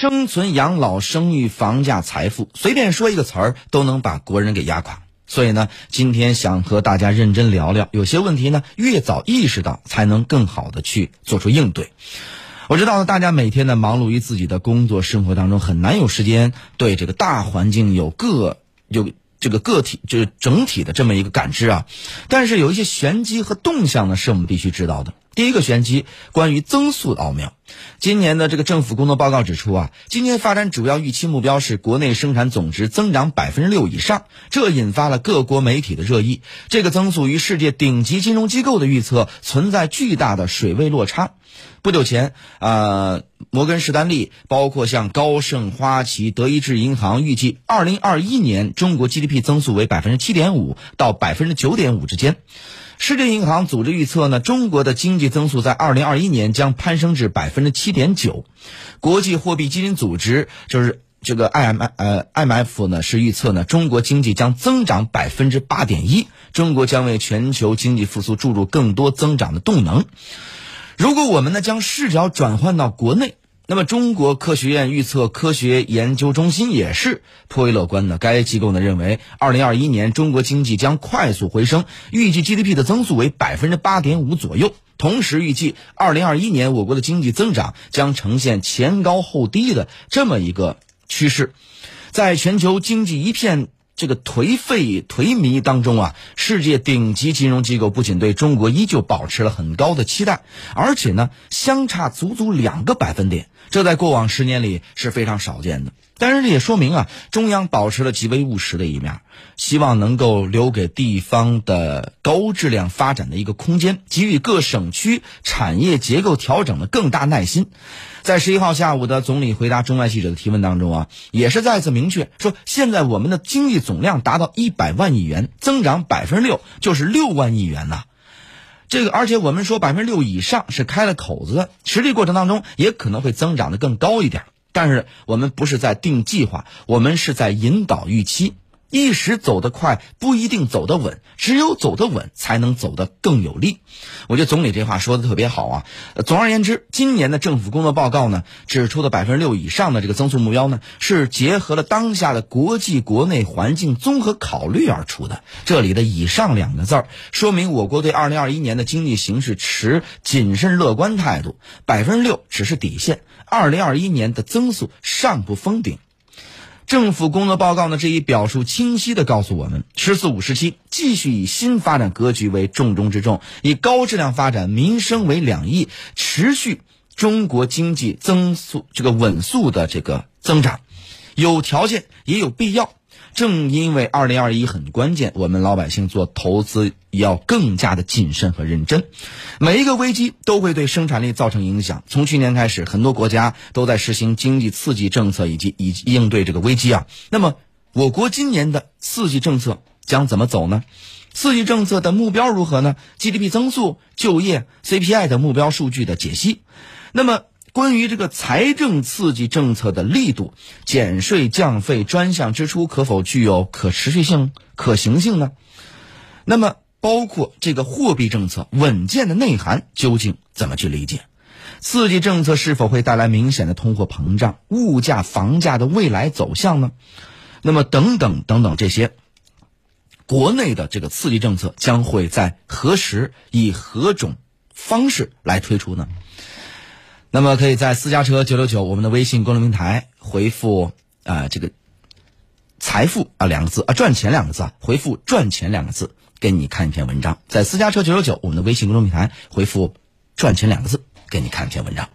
生存、养老、生育、房价、财富，随便说一个词儿都能把国人给压垮。所以呢，今天想和大家认真聊聊，有些问题呢，越早意识到，才能更好的去做出应对。我知道呢，大家每天呢忙碌于自己的工作生活当中，很难有时间对这个大环境有个有这个个体就是整体的这么一个感知啊。但是有一些玄机和动向呢，是我们必须知道的。第一个玄机，关于增速的奥妙。今年的这个政府工作报告指出啊，今年发展主要预期目标是国内生产总值增长百分之六以上，这引发了各国媒体的热议。这个增速与世界顶级金融机构的预测存在巨大的水位落差。不久前，呃，摩根士丹利，包括像高盛、花旗、德意志银行，预计二零二一年中国 GDP 增速为百分之七点五到百分之九点五之间。世界银行组织预测呢，中国的经济增速在二零二一年将攀升至百分之七点九。国际货币基金组织就是这个 I M 呃 IMF 呢是预测呢，中国经济将增长百分之八点一，中国将为全球经济复苏注入更多增长的动能。如果我们呢将视角转换到国内。那么，中国科学院预测科学研究中心也是颇为乐观的。该机构呢认为，二零二一年中国经济将快速回升，预计 GDP 的增速为百分之八点五左右。同时，预计二零二一年我国的经济增长将呈现前高后低的这么一个趋势。在全球经济一片这个颓废颓靡当中啊，世界顶级金融机构不仅对中国依旧保持了很高的期待，而且呢，相差足足两个百分点。这在过往十年里是非常少见的，但是这也说明啊，中央保持了极为务实的一面，希望能够留给地方的高质量发展的一个空间，给予各省区产业结构调整的更大耐心。在十一号下午的总理回答中外记者的提问当中啊，也是再次明确说，现在我们的经济总量达到一百万亿元，增长百分之六就是六万亿元呐。这个，而且我们说百分之六以上是开了口子，实际过程当中也可能会增长的更高一点。但是我们不是在定计划，我们是在引导预期。一时走得快不一定走得稳，只有走得稳才能走得更有力。我觉得总理这话说的特别好啊。总而言之，今年的政府工作报告呢指出的百分之六以上的这个增速目标呢，是结合了当下的国际国内环境综合考虑而出的。这里的“以上”两个字儿，说明我国对二零二一年的经济形势持谨慎乐观态度。百分之六只是底线，二零二一年的增速尚不封顶。政府工作报告呢，这一表述清晰的告诉我们，“十四五”时期继续以新发展格局为重中之重，以高质量发展、民生为两翼，持续中国经济增速这个稳速的这个增长，有条件也有必要。正因为二零二一很关键，我们老百姓做投资要更加的谨慎和认真。每一个危机都会对生产力造成影响。从去年开始，很多国家都在实行经济刺激政策以及以应对这个危机啊。那么，我国今年的刺激政策将怎么走呢？刺激政策的目标如何呢？GDP 增速、就业、CPI 的目标数据的解析。那么。关于这个财政刺激政策的力度，减税降费专项支出可否具有可持续性、可行性呢？那么，包括这个货币政策稳健的内涵究竟怎么去理解？刺激政策是否会带来明显的通货膨胀、物价、房价的未来走向呢？那么，等等等等这些，国内的这个刺激政策将会在何时以何种方式来推出呢？那么，可以在私家车九九九我们的微信公众平台回复啊这个“财富”啊两个字啊赚钱两个字啊回复“赚钱”两个字，给你看一篇文章。在私家车九九九我们的微信公众平台回复“赚钱”两个字，给你看一篇文章。